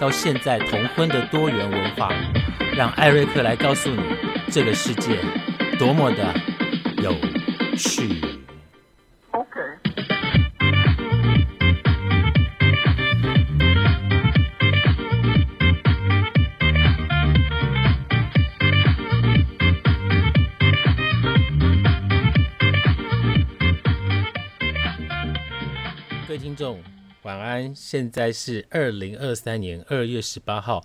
到现在同婚的多元文化，让艾瑞克来告诉你这个世界多么的有趣。各位听众，晚安！现在是二零二三年二月十八号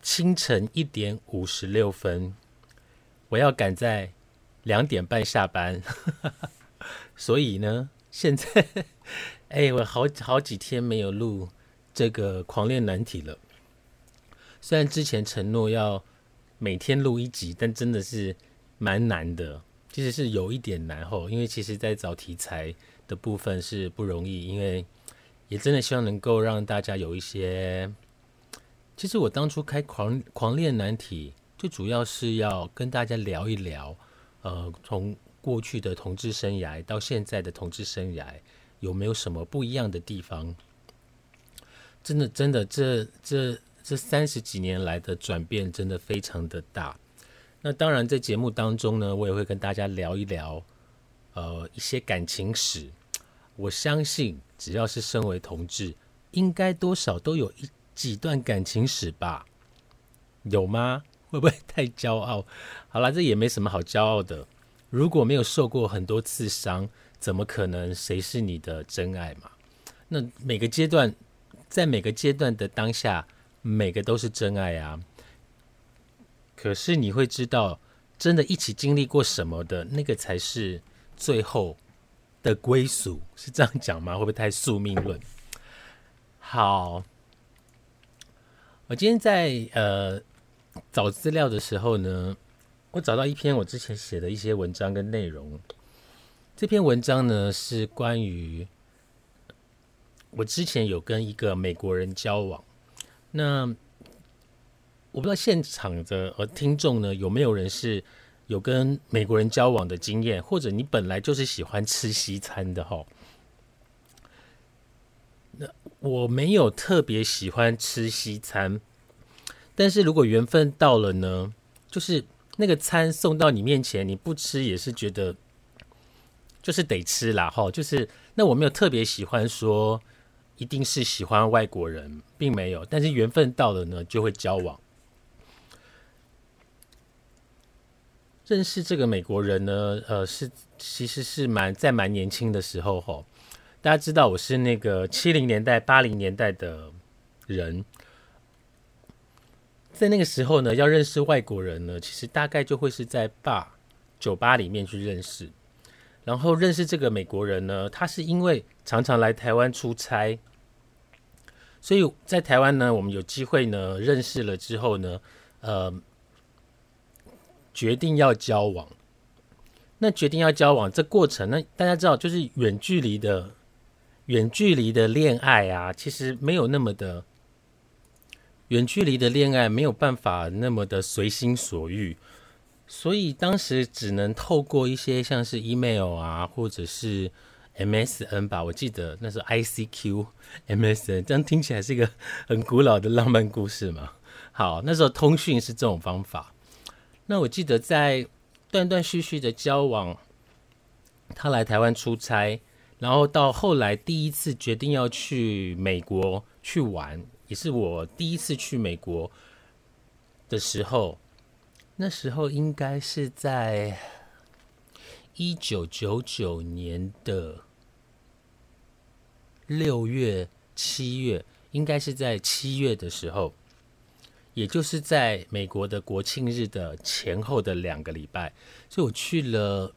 清晨一点五十六分，我要赶在两点半下班，所以呢，现在哎，我好好几天没有录这个狂恋难题了。虽然之前承诺要每天录一集，但真的是蛮难的，其实是有一点难吼，因为其实在找题材的部分是不容易，因为也真的希望能够让大家有一些。其实我当初开狂狂恋难题，最主要是要跟大家聊一聊，呃，从过去的同志生涯到现在的同志生涯，有没有什么不一样的地方？真的，真的，这这这三十几年来的转变真的非常的大。那当然，在节目当中呢，我也会跟大家聊一聊，呃，一些感情史。我相信，只要是身为同志，应该多少都有一几段感情史吧？有吗？会不会太骄傲？好了，这也没什么好骄傲的。如果没有受过很多次伤，怎么可能谁是你的真爱嘛？那每个阶段，在每个阶段的当下，每个都是真爱啊。可是你会知道，真的一起经历过什么的那个才是最后。的归属是这样讲吗？会不会太宿命论？好，我今天在呃找资料的时候呢，我找到一篇我之前写的一些文章跟内容。这篇文章呢是关于我之前有跟一个美国人交往。那我不知道现场的呃听众呢有没有人是。有跟美国人交往的经验，或者你本来就是喜欢吃西餐的哈。那我没有特别喜欢吃西餐，但是如果缘分到了呢，就是那个餐送到你面前，你不吃也是觉得就是得吃啦哈。就是那我没有特别喜欢说一定是喜欢外国人，并没有，但是缘分到了呢，就会交往。认识这个美国人呢，呃，是其实是蛮在蛮年轻的时候吼。大家知道我是那个七零年代、八零年代的人，在那个时候呢，要认识外国人呢，其实大概就会是在吧酒吧里面去认识。然后认识这个美国人呢，他是因为常常来台湾出差，所以在台湾呢，我们有机会呢认识了之后呢，呃。决定要交往，那决定要交往这过程，那大家知道就是远距离的远距离的恋爱啊，其实没有那么的远距离的恋爱没有办法那么的随心所欲，所以当时只能透过一些像是 email 啊，或者是 MSN 吧，我记得那时候 ICQ MSN，这样听起来是一个很古老的浪漫故事嘛。好，那时候通讯是这种方法。那我记得在断断续续的交往，他来台湾出差，然后到后来第一次决定要去美国去玩，也是我第一次去美国的时候，那时候应该是在一九九九年的六月、七月，应该是在七月的时候。也就是在美国的国庆日的前后的两个礼拜，所以我去了，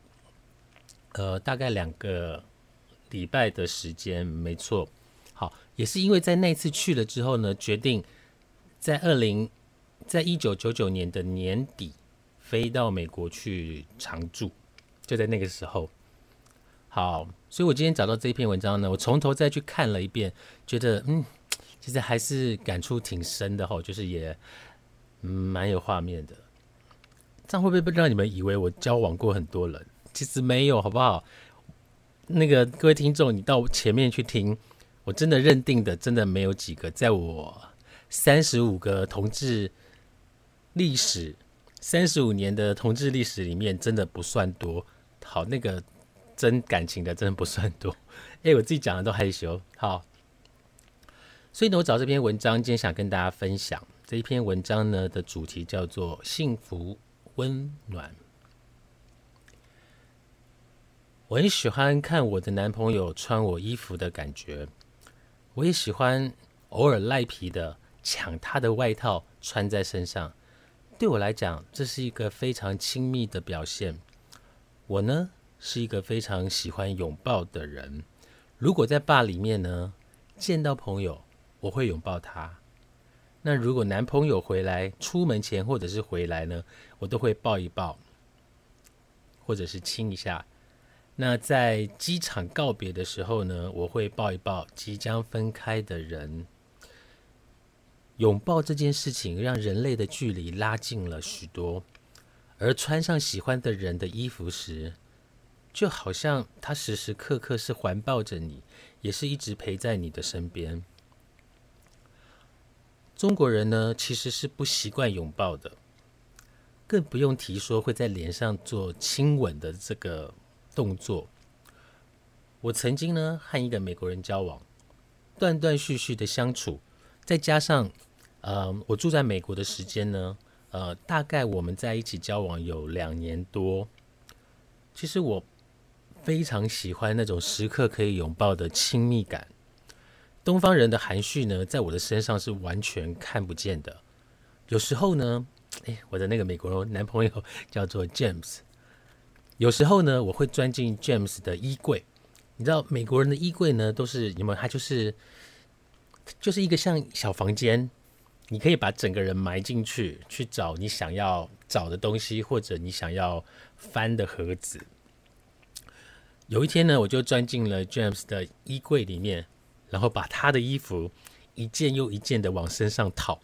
呃，大概两个礼拜的时间，没错。好，也是因为在那次去了之后呢，决定在二零，在一九九九年的年底飞到美国去常住，就在那个时候。好，所以我今天找到这篇文章呢，我从头再去看了一遍，觉得嗯，其实还是感触挺深的哈，就是也蛮有画面的。这样会不会让你们以为我交往过很多人？其实没有，好不好？那个各位听众，你到前面去听，我真的认定的，真的没有几个。在我三十五个同志历史，三十五年的同志历史里面，真的不算多。好，那个真感情的，真的不算多。哎，我自己讲的都害羞。好，所以呢，我找这篇文章，今天想跟大家分享这一篇文章呢的主题叫做“幸福温暖”。我很喜欢看我的男朋友穿我衣服的感觉，我也喜欢偶尔赖皮的抢他的外套穿在身上。对我来讲，这是一个非常亲密的表现。我呢是一个非常喜欢拥抱的人。如果在坝里面呢见到朋友，我会拥抱他。那如果男朋友回来出门前或者是回来呢，我都会抱一抱，或者是亲一下。那在机场告别的时候呢，我会抱一抱即将分开的人。拥抱这件事情让人类的距离拉近了许多，而穿上喜欢的人的衣服时，就好像他时时刻刻是环抱着你，也是一直陪在你的身边。中国人呢，其实是不习惯拥抱的，更不用提说会在脸上做亲吻的这个。动作，我曾经呢和一个美国人交往，断断续续的相处，再加上呃我住在美国的时间呢，呃大概我们在一起交往有两年多。其实我非常喜欢那种时刻可以拥抱的亲密感。东方人的含蓄呢，在我的身上是完全看不见的。有时候呢，哎，我的那个美国男朋友叫做 James。有时候呢，我会钻进 James 的衣柜。你知道美国人的衣柜呢，都是你们，他就是就是一个像小房间，你可以把整个人埋进去，去找你想要找的东西，或者你想要翻的盒子。有一天呢，我就钻进了 James 的衣柜里面，然后把他的衣服一件又一件的往身上套。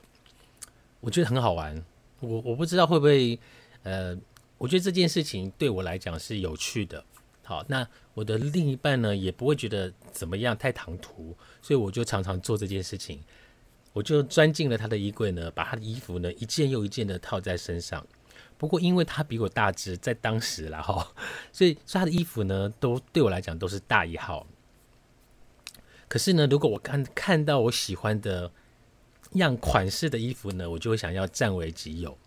我觉得很好玩。我我不知道会不会呃。我觉得这件事情对我来讲是有趣的。好，那我的另一半呢也不会觉得怎么样太唐突，所以我就常常做这件事情。我就钻进了他的衣柜呢，把他的衣服呢一件又一件的套在身上。不过因为他比我大只，在当时了哈，所以他的衣服呢都对我来讲都是大一号。可是呢，如果我看看到我喜欢的样款式的衣服呢，我就会想要占为己有。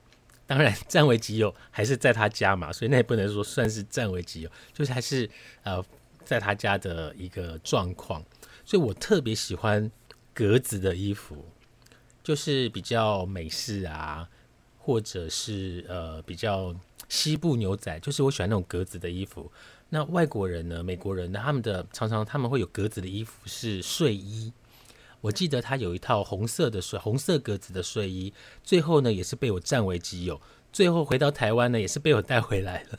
当然，占为己有还是在他家嘛，所以那也不能说算是占为己有，就是还是呃在他家的一个状况。所以我特别喜欢格子的衣服，就是比较美式啊，或者是呃比较西部牛仔，就是我喜欢那种格子的衣服。那外国人呢，美国人呢，他们的常常他们会有格子的衣服是睡衣。我记得他有一套红色的睡红色格子的睡衣，最后呢也是被我占为己有。最后回到台湾呢，也是被我带回来了。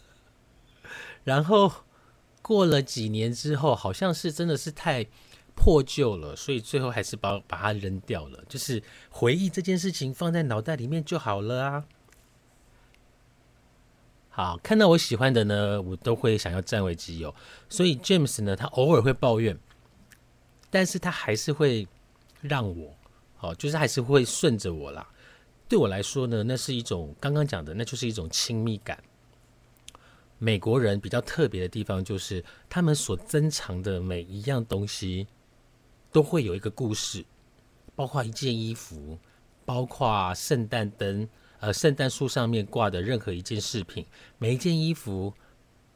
然后过了几年之后，好像是真的是太破旧了，所以最后还是把把它扔掉了。就是回忆这件事情放在脑袋里面就好了啊。好，看到我喜欢的呢，我都会想要占为己有。所以 James 呢，他偶尔会抱怨，但是他还是会。让我，好，就是还是会顺着我啦。对我来说呢，那是一种刚刚讲的，那就是一种亲密感。美国人比较特别的地方，就是他们所珍藏的每一样东西，都会有一个故事，包括一件衣服，包括圣诞灯，呃，圣诞树上面挂的任何一件饰品，每一件衣服，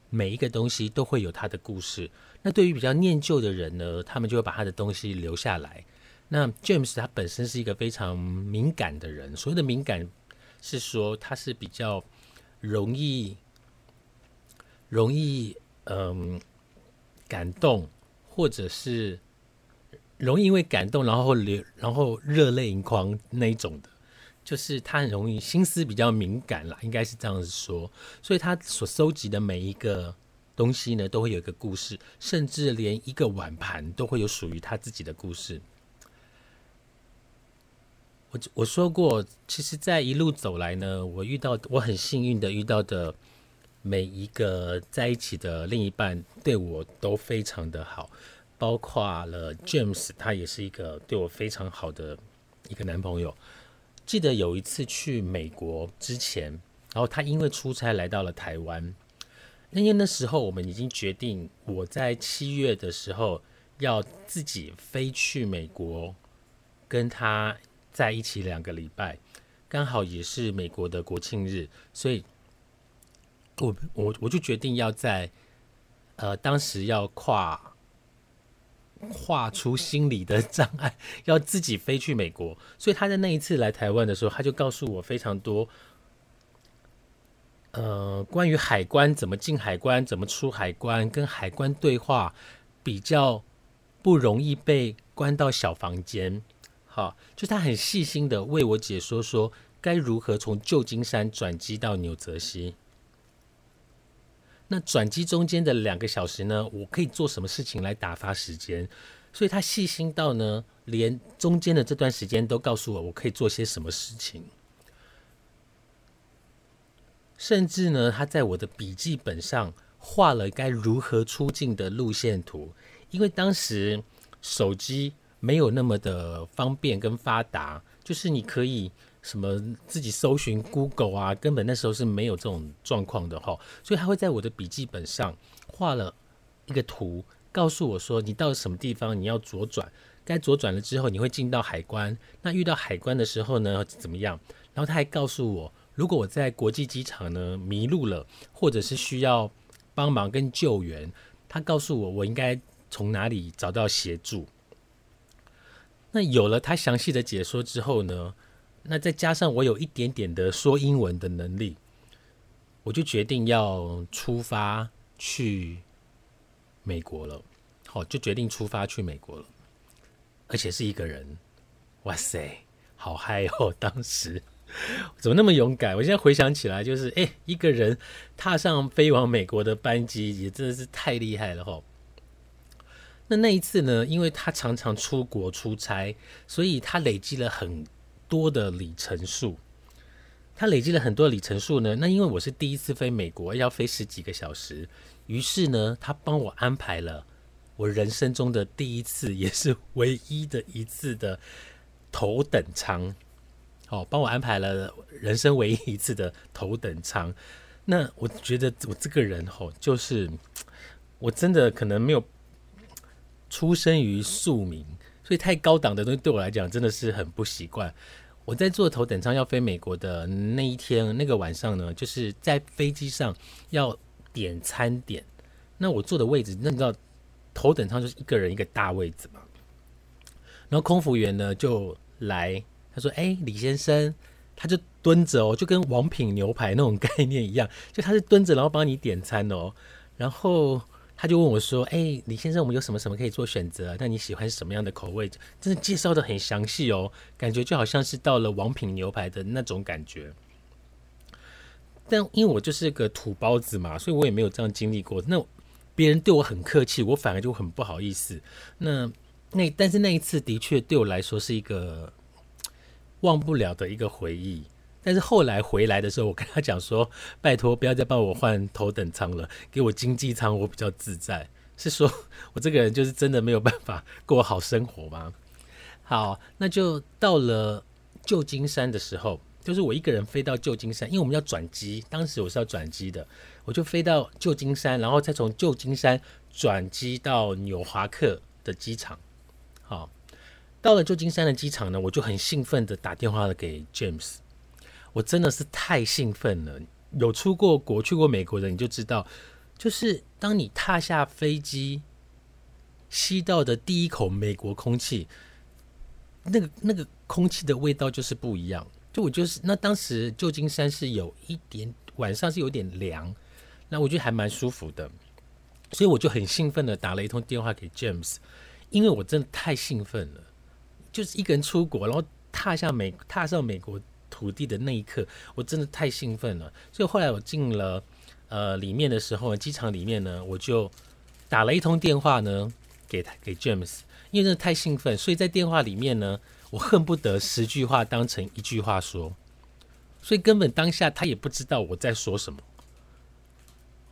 每一个东西都会有它的故事。那对于比较念旧的人呢，他们就会把他的东西留下来。那 James 他本身是一个非常敏感的人，所谓的敏感是说他是比较容易容易嗯感动，或者是容易因为感动然后流然后热泪盈眶那一种的。就是他很容易心思比较敏感啦，应该是这样子说。所以他所收集的每一个东西呢，都会有一个故事，甚至连一个碗盘都会有属于他自己的故事。我我说过，其实，在一路走来呢，我遇到我很幸运的遇到的每一个在一起的另一半，对我都非常的好，包括了 James，他也是一个对我非常好的一个男朋友。记得有一次去美国之前，然后他因为出差来到了台湾，那因为那时候我们已经决定，我在七月的时候要自己飞去美国跟他。在一起两个礼拜，刚好也是美国的国庆日，所以，我我我就决定要在，呃，当时要跨跨出心理的障碍，要自己飞去美国。所以他在那一次来台湾的时候，他就告诉我非常多，呃，关于海关怎么进海关，怎么出海关，跟海关对话，比较不容易被关到小房间。好，就他很细心的为我解说说该如何从旧金山转机到纽泽西。那转机中间的两个小时呢，我可以做什么事情来打发时间？所以他细心到呢，连中间的这段时间都告诉我我可以做些什么事情。甚至呢，他在我的笔记本上画了该如何出境的路线图，因为当时手机。没有那么的方便跟发达，就是你可以什么自己搜寻 Google 啊，根本那时候是没有这种状况的哈。所以他会在我的笔记本上画了一个图，告诉我说你到什么地方你要左转，该左转了之后你会进到海关。那遇到海关的时候呢怎么样？然后他还告诉我，如果我在国际机场呢迷路了，或者是需要帮忙跟救援，他告诉我我应该从哪里找到协助。那有了他详细的解说之后呢，那再加上我有一点点的说英文的能力，我就决定要出发去美国了。好，就决定出发去美国了，而且是一个人。哇塞，好嗨哦！当时怎么那么勇敢？我现在回想起来，就是哎，一个人踏上飞往美国的班机，也真的是太厉害了哈。那那一次呢？因为他常常出国出差，所以他累积了很多的里程数。他累积了很多里程数呢。那因为我是第一次飞美国，要飞十几个小时，于是呢，他帮我安排了我人生中的第一次，也是唯一的一次的头等舱。哦，帮我安排了人生唯一一次的头等舱。那我觉得我这个人吼，就是我真的可能没有。出生于庶民，所以太高档的东西对我来讲真的是很不习惯。我在坐头等舱要飞美国的那一天，那个晚上呢，就是在飞机上要点餐点。那我坐的位置，那你知道头等舱就是一个人一个大位子嘛。然后空服员呢就来，他说：“哎，李先生，他就蹲着哦，就跟王品牛排那种概念一样，就他是蹲着，然后帮你点餐哦，然后。”他就问我说：“哎，李先生，我们有什么什么可以做选择？那你喜欢什么样的口味？真的介绍的很详细哦，感觉就好像是到了王品牛排的那种感觉。但因为我就是个土包子嘛，所以我也没有这样经历过。那别人对我很客气，我反而就很不好意思。那那但是那一次的确对我来说是一个忘不了的一个回忆。”但是后来回来的时候，我跟他讲说：“拜托，不要再帮我换头等舱了，给我经济舱，我比较自在。”是说我这个人就是真的没有办法过好生活吗？好，那就到了旧金山的时候，就是我一个人飞到旧金山，因为我们要转机，当时我是要转机的，我就飞到旧金山，然后再从旧金山转机到纽华克的机场。好，到了旧金山的机场呢，我就很兴奋的打电话给 James。我真的是太兴奋了！有出过国、去过美国的，你就知道，就是当你踏下飞机，吸到的第一口美国空气，那个那个空气的味道就是不一样。就我就是那当时旧金山是有一点晚上是有点凉，那我觉得还蛮舒服的，所以我就很兴奋的打了一通电话给 James，因为我真的太兴奋了，就是一个人出国，然后踏下美踏上美国。土地的那一刻，我真的太兴奋了。所以后来我进了呃里面的时候，机场里面呢，我就打了一通电话呢给他给 James，因为真的太兴奋，所以在电话里面呢，我恨不得十句话当成一句话说，所以根本当下他也不知道我在说什么。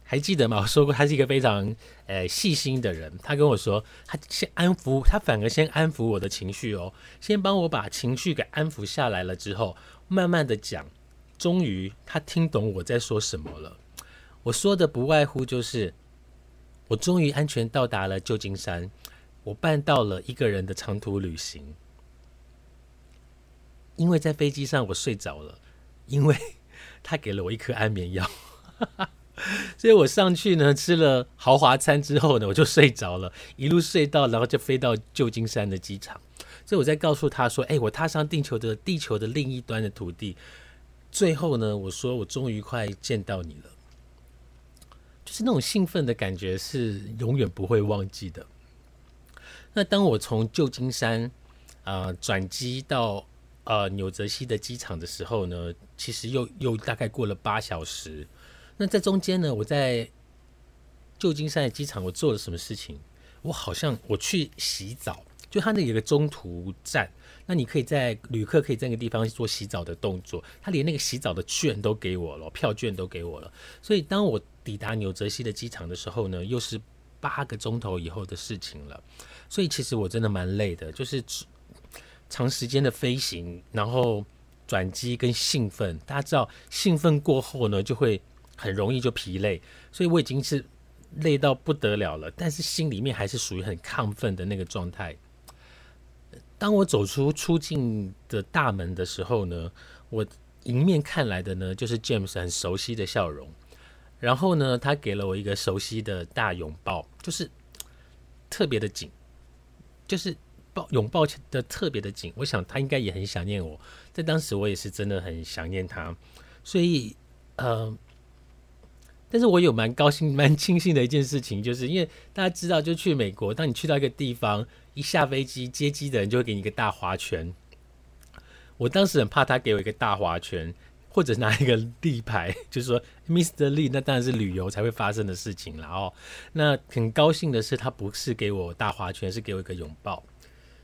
还记得吗？我说过他是一个非常呃细心的人。他跟我说，他先安抚，他反而先安抚我的情绪哦，先帮我把情绪给安抚下来了之后，慢慢的讲，终于他听懂我在说什么了。我说的不外乎就是，我终于安全到达了旧金山，我办到了一个人的长途旅行。因为在飞机上我睡着了，因为他给了我一颗安眠药。所以我上去呢，吃了豪华餐之后呢，我就睡着了，一路睡到，然后就飞到旧金山的机场。所以我在告诉他说：“哎，我踏上地球的地球的另一端的土地。”最后呢，我说：“我终于快见到你了。”就是那种兴奋的感觉是永远不会忘记的。那当我从旧金山啊转机到呃纽泽西的机场的时候呢，其实又又大概过了八小时。那在中间呢，我在旧金山的机场，我做了什么事情？我好像我去洗澡，就他那有个中途站，那你可以在旅客可以在那个地方做洗澡的动作，他连那个洗澡的券都给我了，票券都给我了。所以当我抵达纽泽西的机场的时候呢，又是八个钟头以后的事情了。所以其实我真的蛮累的，就是长时间的飞行，然后转机跟兴奋，大家知道兴奋过后呢，就会。很容易就疲累，所以我已经是累到不得了了，但是心里面还是属于很亢奋的那个状态。当我走出出境的大门的时候呢，我迎面看来的呢就是 James 很熟悉的笑容，然后呢，他给了我一个熟悉的大拥抱，就是特别的紧，就是抱拥抱的特别的紧。我想他应该也很想念我，在当时我也是真的很想念他，所以呃。但是我有蛮高兴、蛮庆幸的一件事情，就是因为大家知道，就去美国，当你去到一个地方，一下飞机接机的人就会给你一个大花圈。我当时很怕他给我一个大花圈，或者拿一个立牌，就是说 Mr. Lee，那当然是旅游才会发生的事情了哦。那很高兴的是，他不是给我大花圈，是给我一个拥抱。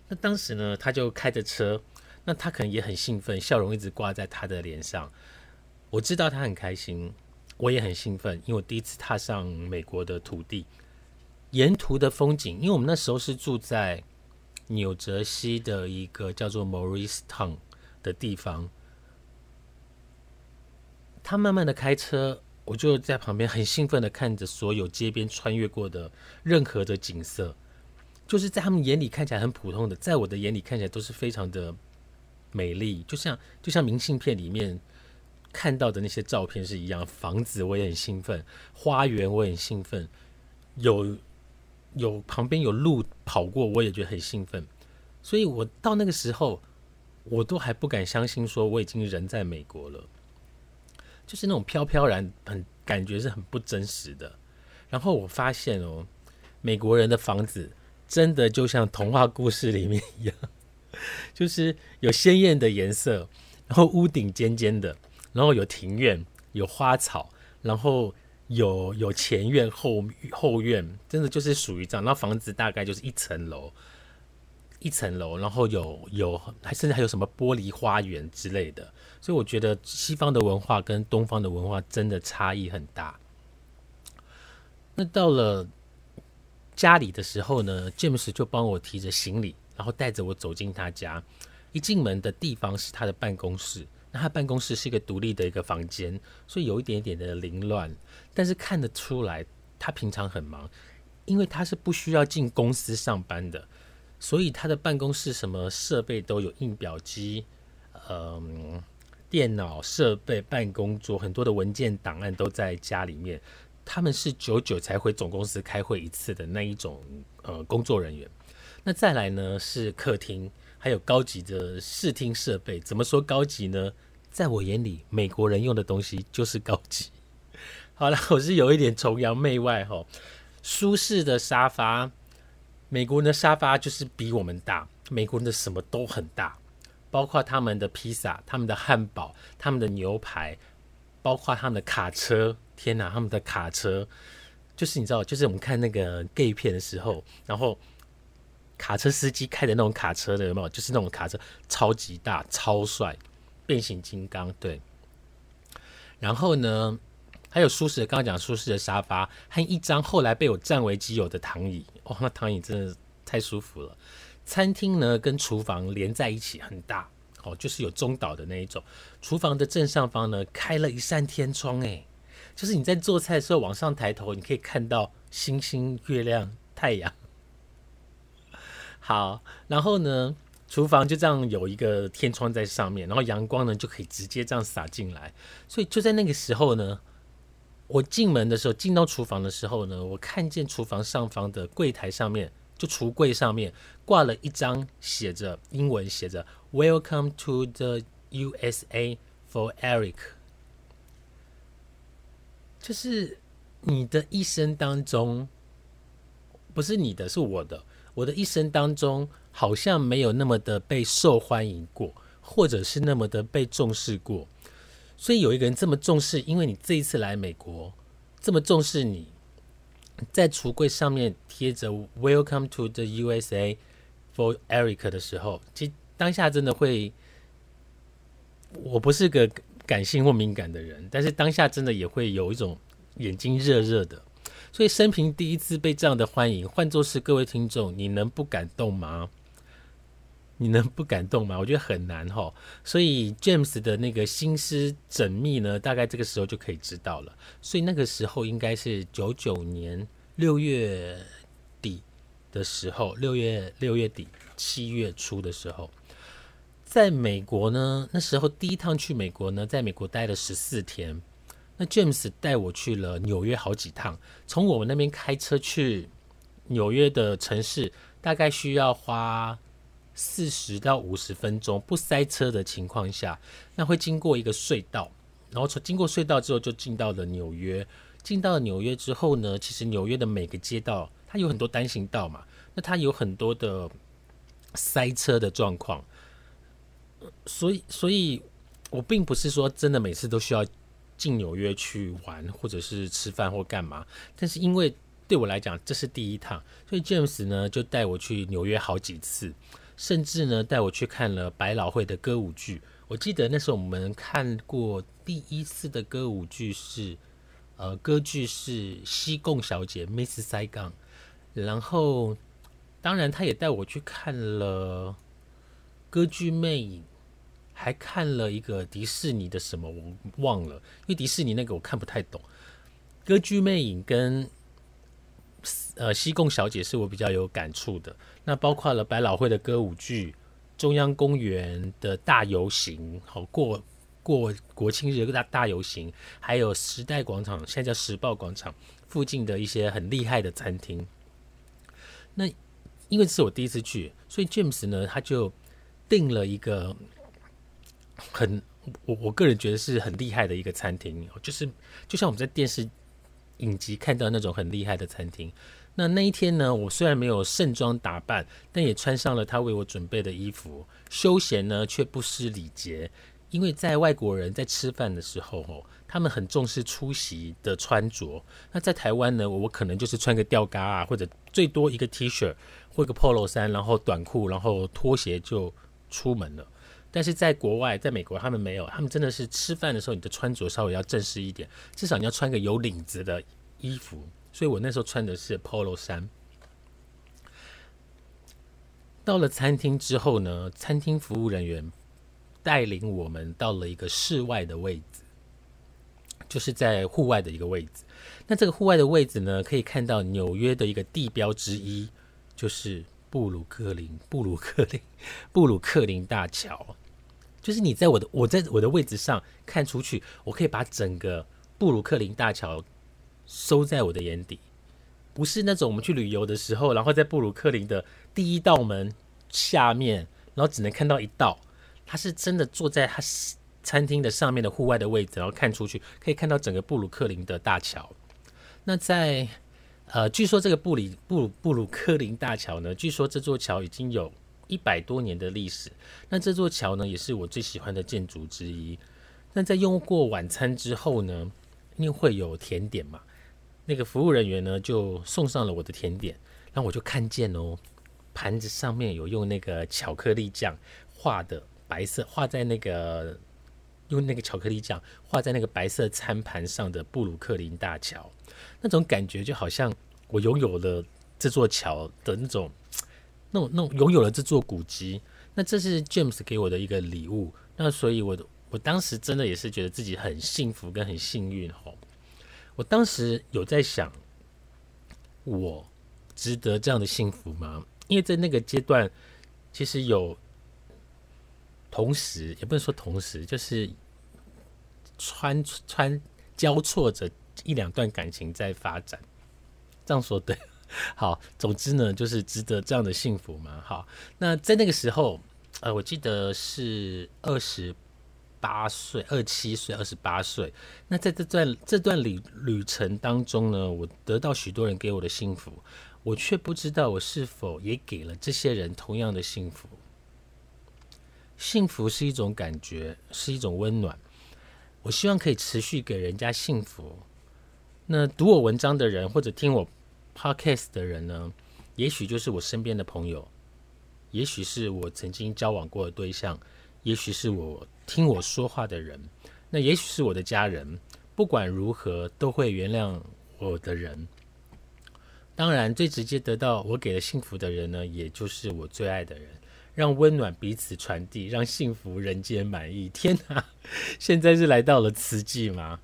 那当时呢，他就开着车，那他可能也很兴奋，笑容一直挂在他的脸上。我知道他很开心。我也很兴奋，因为我第一次踏上美国的土地，沿途的风景，因为我们那时候是住在纽泽西的一个叫做 Morristown 的地方，他慢慢的开车，我就在旁边很兴奋的看着所有街边穿越过的任何的景色，就是在他们眼里看起来很普通的，在我的眼里看起来都是非常的美丽，就像就像明信片里面。看到的那些照片是一样，房子我也很兴奋，花园我也很兴奋，有有旁边有路跑过，我也觉得很兴奋。所以我到那个时候，我都还不敢相信，说我已经人在美国了，就是那种飘飘然，很感觉是很不真实的。然后我发现哦，美国人的房子真的就像童话故事里面一样，就是有鲜艳的颜色，然后屋顶尖尖的。然后有庭院，有花草，然后有有前院后后院，真的就是属于这样。那房子大概就是一层楼，一层楼，然后有有还甚至还有什么玻璃花园之类的。所以我觉得西方的文化跟东方的文化真的差异很大。那到了家里的时候呢，James 就帮我提着行李，然后带着我走进他家。一进门的地方是他的办公室。那他办公室是一个独立的一个房间，所以有一点点的凌乱，但是看得出来他平常很忙，因为他是不需要进公司上班的，所以他的办公室什么设备都有，印表机、嗯，电脑设备、办公桌，很多的文件档案都在家里面。他们是久久才回总公司开会一次的那一种呃工作人员。那再来呢是客厅。还有高级的视听设备，怎么说高级呢？在我眼里，美国人用的东西就是高级。好了，我是有一点崇洋媚外哈。舒适的沙发，美国人的沙发就是比我们大，美国人的什么都很大。包括他们的披萨、他们的汉堡、他们的牛排，包括他们的卡车。天哪，他们的卡车就是你知道，就是我们看那个 gay 片的时候，然后卡车司机开的那种卡车的有没有？就是那种卡车超级大、超帅，变形金刚对。然后呢，还有舒适的，刚刚讲舒适的沙发和一张后来被我占为己有的躺椅。哇，那躺椅真的太舒服了。餐厅呢跟厨房连在一起，很大哦，就是有中岛的那一种。厨房的正上方呢开了一扇天窗，哎。就是你在做菜的时候往上抬头，你可以看到星星、月亮、太阳。好，然后呢，厨房就这样有一个天窗在上面，然后阳光呢就可以直接这样洒进来。所以就在那个时候呢，我进门的时候，进到厨房的时候呢，我看见厨房上方的柜台上面，就橱柜上面挂了一张写着英文写着 “Welcome to the USA for Eric”。就是你的一生当中，不是你的，是我的。我的一生当中，好像没有那么的被受欢迎过，或者是那么的被重视过。所以有一个人这么重视，因为你这一次来美国，这么重视你，在橱柜上面贴着 “Welcome to the USA for Eric” 的时候，其实当下真的会，我不是个。感性或敏感的人，但是当下真的也会有一种眼睛热热的，所以生平第一次被这样的欢迎，换作是各位听众，你能不感动吗？你能不感动吗？我觉得很难哈。所以 James 的那个心思缜密呢，大概这个时候就可以知道了。所以那个时候应该是九九年六月底的时候，六月六月底七月初的时候。在美国呢，那时候第一趟去美国呢，在美国待了十四天。那 James 带我去了纽约好几趟，从我们那边开车去纽约的城市，大概需要花四十到五十分钟，不塞车的情况下，那会经过一个隧道，然后从经过隧道之后就进到了纽约。进到了纽约之后呢，其实纽约的每个街道，它有很多单行道嘛，那它有很多的塞车的状况。所以，所以我并不是说真的每次都需要进纽约去玩，或者是吃饭或干嘛。但是因为对我来讲这是第一趟，所以 James 呢就带我去纽约好几次，甚至呢带我去看了百老汇的歌舞剧。我记得那时候我们看过第一次的歌舞剧是，呃，歌剧是《西贡小姐》Miss Saigon，然后当然他也带我去看了歌剧魅影。还看了一个迪士尼的什么，我忘了，因为迪士尼那个我看不太懂。歌剧魅影跟呃西贡小姐是我比较有感触的。那包括了百老汇的歌舞剧、中央公园的大游行，好过过国庆日大大游行，还有时代广场，现在叫时报广场附近的一些很厉害的餐厅。那因为这是我第一次去，所以 James 呢他就定了一个。很，我我个人觉得是很厉害的一个餐厅，就是就像我们在电视影集看到那种很厉害的餐厅。那那一天呢，我虽然没有盛装打扮，但也穿上了他为我准备的衣服，休闲呢却不失礼节。因为在外国人在吃饭的时候，哦，他们很重视出席的穿着。那在台湾呢，我可能就是穿个吊嘎啊，或者最多一个 T 恤或一个 Polo 衫，然后短裤，然后拖鞋就出门了。但是在国外，在美国，他们没有，他们真的是吃饭的时候，你的穿着稍微要正式一点，至少你要穿个有领子的衣服。所以我那时候穿的是 Polo 衫。到了餐厅之后呢，餐厅服务人员带领我们到了一个室外的位置，就是在户外的一个位置。那这个户外的位置呢，可以看到纽约的一个地标之一，就是布鲁克林、布鲁克林、布鲁克林大桥。就是你在我的我在我的位置上看出去，我可以把整个布鲁克林大桥收在我的眼底，不是那种我们去旅游的时候，然后在布鲁克林的第一道门下面，然后只能看到一道，他是真的坐在他餐厅的上面的户外的位置，然后看出去可以看到整个布鲁克林的大桥。那在呃，据说这个布里布布鲁克林大桥呢，据说这座桥已经有。一百多年的历史。那这座桥呢，也是我最喜欢的建筑之一。那在用过晚餐之后呢，因为会有甜点嘛，那个服务人员呢就送上了我的甜点，那我就看见哦，盘子上面有用那个巧克力酱画的白色，画在那个用那个巧克力酱画在那个白色餐盘上的布鲁克林大桥，那种感觉就好像我拥有了这座桥的那种。那种那种拥有了这座古迹，那这是 James 给我的一个礼物。那所以，我我当时真的也是觉得自己很幸福跟很幸运哦。我当时有在想，我值得这样的幸福吗？因为在那个阶段，其实有同时也不能说同时，就是穿穿交错着一两段感情在发展。这样说对。好，总之呢，就是值得这样的幸福嘛。好，那在那个时候，呃，我记得是二十八岁、二七岁、二十八岁。那在这段这段旅旅程当中呢，我得到许多人给我的幸福，我却不知道我是否也给了这些人同样的幸福。幸福是一种感觉，是一种温暖。我希望可以持续给人家幸福。那读我文章的人，或者听我。Podcast 的人呢，也许就是我身边的朋友，也许是我曾经交往过的对象，也许是我听我说话的人，那也许是我的家人。不管如何，都会原谅我的人。当然，最直接得到我给了幸福的人呢，也就是我最爱的人。让温暖彼此传递，让幸福人间满意。天哪，现在是来到了瓷器吗？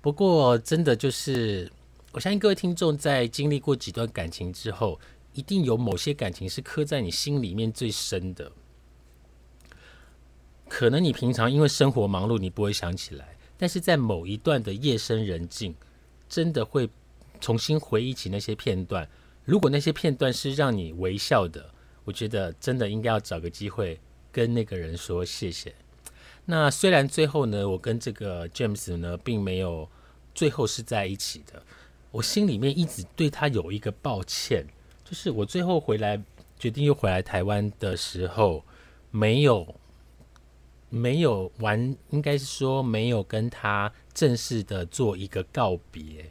不过，真的就是。我相信各位听众在经历过几段感情之后，一定有某些感情是刻在你心里面最深的。可能你平常因为生活忙碌，你不会想起来，但是在某一段的夜深人静，真的会重新回忆起那些片段。如果那些片段是让你微笑的，我觉得真的应该要找个机会跟那个人说谢谢。那虽然最后呢，我跟这个 James 呢，并没有最后是在一起的。我心里面一直对他有一个抱歉，就是我最后回来决定又回来台湾的时候，没有没有完，应该是说没有跟他正式的做一个告别，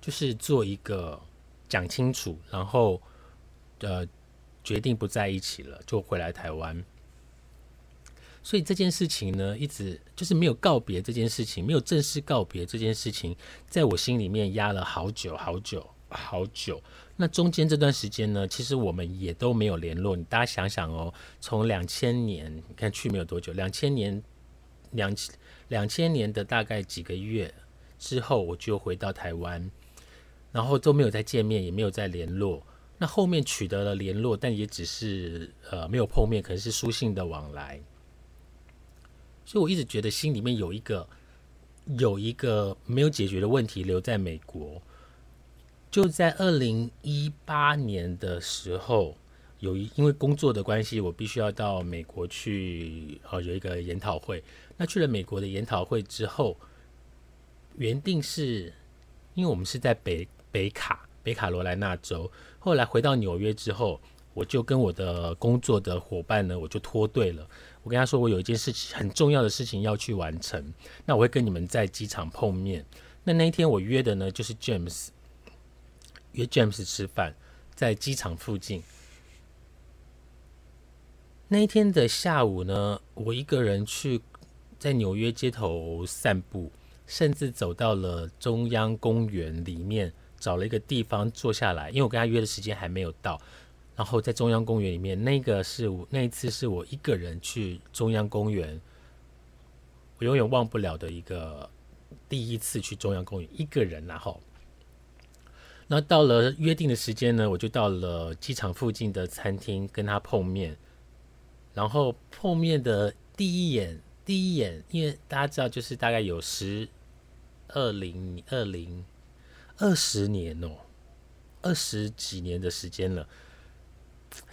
就是做一个讲清楚，然后呃决定不在一起了，就回来台湾。所以这件事情呢，一直就是没有告别这件事情，没有正式告别这件事情，在我心里面压了好久好久好久。那中间这段时间呢，其实我们也都没有联络。你大家想想哦，从两千年，你看去没有多久，两千年两两千年的大概几个月之后，我就回到台湾，然后都没有再见面，也没有再联络。那后面取得了联络，但也只是呃没有碰面，可能是书信的往来。所以，我一直觉得心里面有一个有一个没有解决的问题留在美国。就在二零一八年的时候，有一因为工作的关系，我必须要到美国去，呃，有一个研讨会。那去了美国的研讨会之后，原定是因为我们是在北北卡北卡罗来纳州，后来回到纽约之后，我就跟我的工作的伙伴呢，我就脱队了。我跟他说，我有一件事情很重要的事情要去完成，那我会跟你们在机场碰面。那那一天我约的呢，就是 James 约 James 吃饭，在机场附近。那一天的下午呢，我一个人去在纽约街头散步，甚至走到了中央公园里面，找了一个地方坐下来，因为我跟他约的时间还没有到。然后在中央公园里面，那个是我那一次是我一个人去中央公园，我永远忘不了的一个第一次去中央公园一个人。然后，那到了约定的时间呢，我就到了机场附近的餐厅跟他碰面。然后碰面的第一眼，第一眼，因为大家知道，就是大概有十二零二零二十年哦，二十几年的时间了。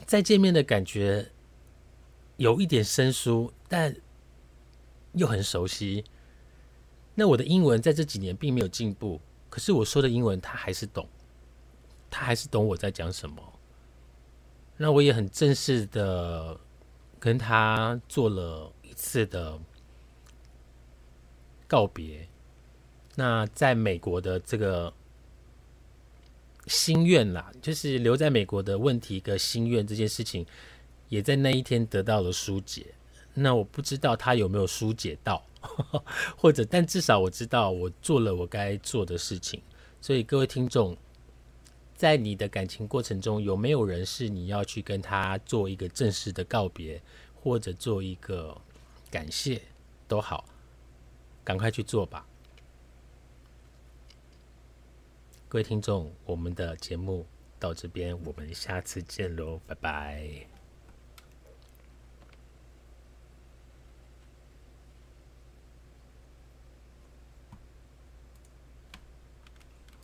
再见面的感觉有一点生疏，但又很熟悉。那我的英文在这几年并没有进步，可是我说的英文他还是懂，他还是懂我在讲什么。那我也很正式的跟他做了一次的告别。那在美国的这个心愿啦，就是留在美国的问题跟心愿这件事情，也在那一天得到了疏解。那我不知道他有没有疏解到，或者，但至少我知道我做了我该做的事情。所以各位听众，在你的感情过程中，有没有人是你要去跟他做一个正式的告别，或者做一个感谢都好，赶快去做吧。各位听众，我们的节目到这边，我们下次见喽，拜拜。